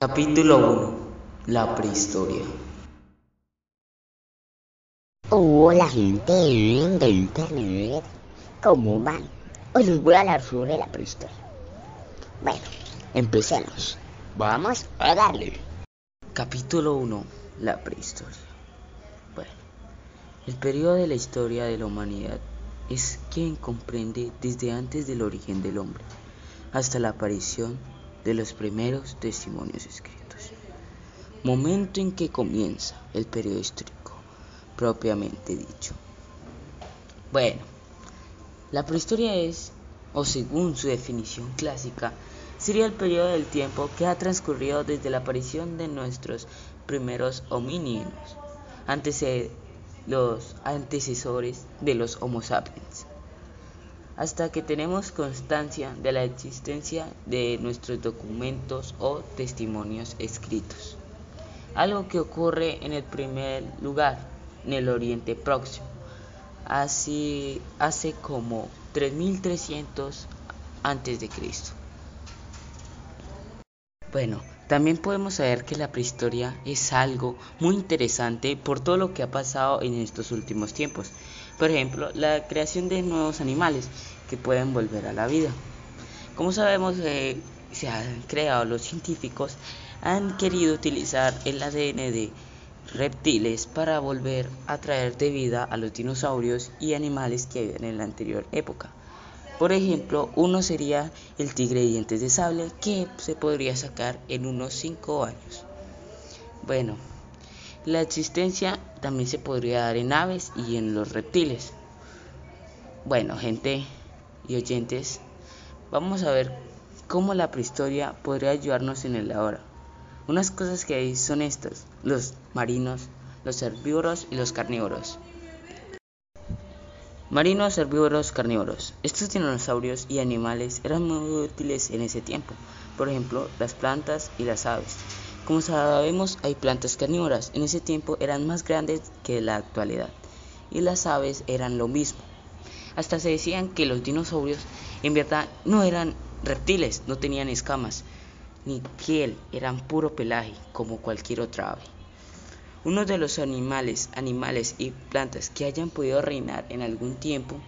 Capítulo 1. La prehistoria. Hola gente de internet, ¿cómo van? Hoy les voy a hablar sobre la prehistoria. Bueno, empecemos. Vamos a darle. Capítulo 1. La prehistoria. Bueno, el periodo de la historia de la humanidad es quien comprende desde antes del origen del hombre hasta la aparición de los primeros testimonios escritos, momento en que comienza el periodo histórico propiamente dicho. Bueno, la prehistoria es, o según su definición clásica, sería el periodo del tiempo que ha transcurrido desde la aparición de nuestros primeros homínidos, de los antecesores de los Homo sapiens hasta que tenemos constancia de la existencia de nuestros documentos o testimonios escritos. Algo que ocurre en el primer lugar, en el Oriente Próximo, así hace como 3300 antes de Cristo. Bueno, también podemos saber que la prehistoria es algo muy interesante por todo lo que ha pasado en estos últimos tiempos. Por ejemplo, la creación de nuevos animales que pueden volver a la vida. Como sabemos, eh, se han creado los científicos, han querido utilizar el ADN de reptiles para volver a traer de vida a los dinosaurios y animales que había en la anterior época. Por ejemplo, uno sería el tigre de dientes de sable que se podría sacar en unos 5 años. Bueno, la existencia también se podría dar en aves y en los reptiles. Bueno, gente y oyentes, vamos a ver cómo la prehistoria podría ayudarnos en el ahora. Unas cosas que hay son estas, los marinos, los herbívoros y los carnívoros. Marinos, herbívoros, carnívoros. Estos dinosaurios y animales eran muy útiles en ese tiempo. Por ejemplo, las plantas y las aves. Como sabemos, hay plantas carnívoras. En ese tiempo eran más grandes que la actualidad. Y las aves eran lo mismo. Hasta se decían que los dinosaurios en verdad no eran reptiles, no tenían escamas ni piel, eran puro pelaje como cualquier otra ave. Uno de los animales, animales y plantas que hayan podido reinar en algún tiempo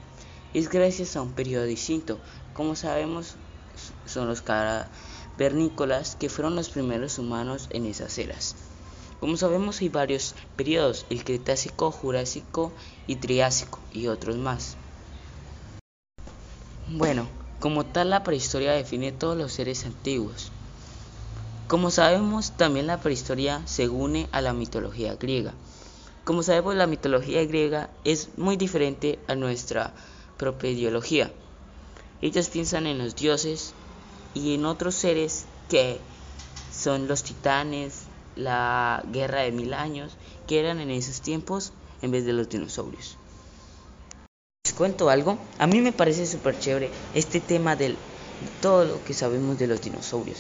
es gracias a un periodo distinto. Como sabemos, son los cavernícolas que fueron los primeros humanos en esas eras. Como sabemos, hay varios periodos, el Cretácico, Jurásico y Triásico y otros más. Bueno, como tal la prehistoria define todos los seres antiguos. Como sabemos, también la prehistoria se une a la mitología griega. Como sabemos, la mitología griega es muy diferente a nuestra propia ideología. Ellos piensan en los dioses y en otros seres que son los titanes, la guerra de mil años, que eran en esos tiempos en vez de los dinosaurios. ¿Les cuento algo? A mí me parece súper chévere este tema de todo lo que sabemos de los dinosaurios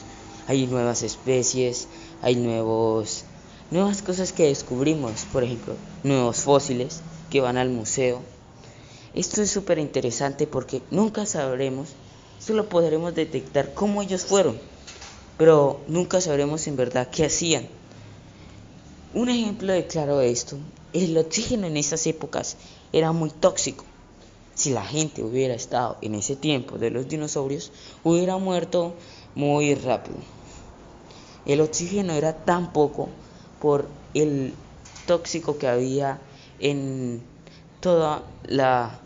hay nuevas especies, hay nuevos, nuevas cosas que descubrimos, por ejemplo, nuevos fósiles que van al museo. Esto es súper interesante porque nunca sabremos, solo podremos detectar cómo ellos fueron, pero nunca sabremos en verdad qué hacían. Un ejemplo de claro de esto, el oxígeno en esas épocas era muy tóxico. Si la gente hubiera estado en ese tiempo de los dinosaurios, hubiera muerto muy rápido. El oxígeno era tan poco por el tóxico que había en toda la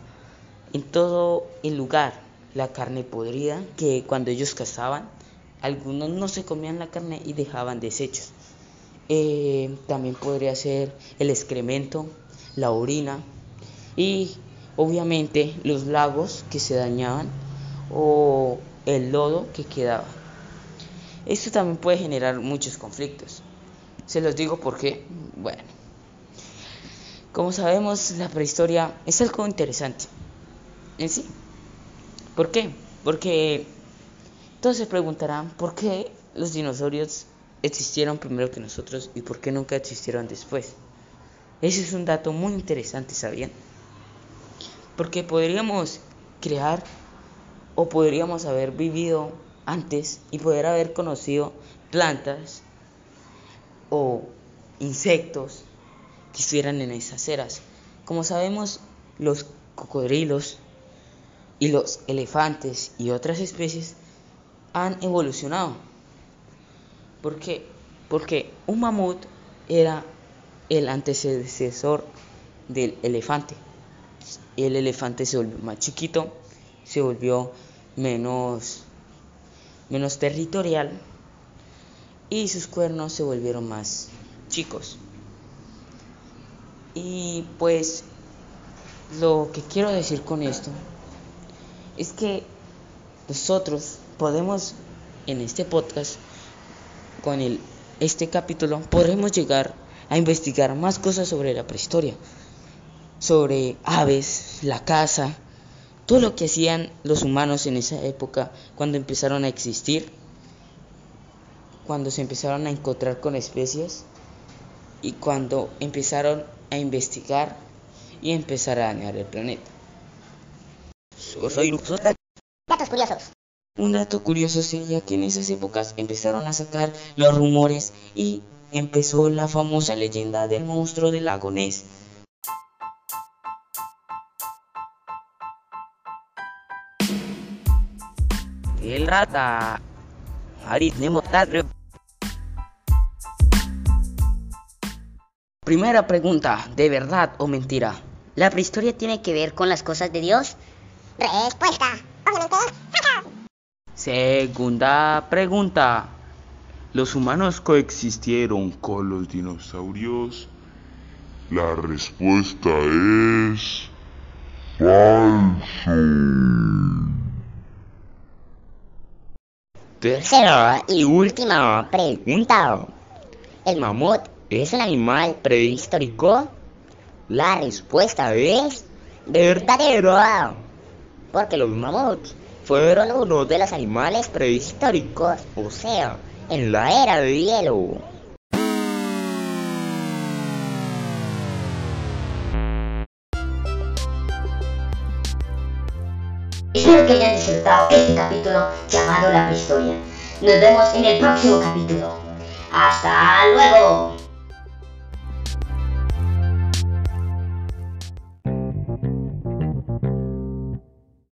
en todo el lugar, la carne podrida que cuando ellos cazaban, algunos no se comían la carne y dejaban desechos. Eh, también podría ser el excremento, la orina y obviamente los lagos que se dañaban o el lodo que quedaba. Esto también puede generar muchos conflictos. Se los digo porque, bueno, como sabemos, la prehistoria es algo interesante en sí. ¿Por qué? Porque todos se preguntarán por qué los dinosaurios existieron primero que nosotros y por qué nunca existieron después. Ese es un dato muy interesante, ¿sabían? Porque podríamos crear o podríamos haber vivido antes y poder haber conocido plantas o insectos que estuvieran en esas eras. Como sabemos, los cocodrilos y los elefantes y otras especies han evolucionado. ¿Por qué? Porque un mamut era el antecesor del elefante. El elefante se volvió más chiquito, se volvió menos, menos territorial y sus cuernos se volvieron más chicos. Y pues lo que quiero decir con esto es que nosotros podemos en este podcast con el, este capítulo podremos llegar a investigar más cosas sobre la prehistoria, sobre aves, la caza, todo lo que hacían los humanos en esa época cuando empezaron a existir, cuando se empezaron a encontrar con especies y cuando empezaron a investigar y empezar a dañar el planeta. Datos curiosos. Un dato curioso sería que en esas épocas empezaron a sacar los rumores y empezó la famosa leyenda del monstruo del lago Ness. El rata. Primera pregunta, ¿de verdad o mentira? ¿La prehistoria tiene que ver con las cosas de Dios? Respuesta. Obviamente. Segunda pregunta. ¿Los humanos coexistieron con los dinosaurios? La respuesta es falso. Tercera y última pregunta. ¿El mamut es un animal prehistórico? La respuesta es verdadero. Porque los mamuts fueron uno de los animales prehistóricos, o sea, en la era de hielo. Espero que hayan disfrutado este capítulo llamado La Prehistoria. Nos vemos en el próximo capítulo. ¡Hasta luego!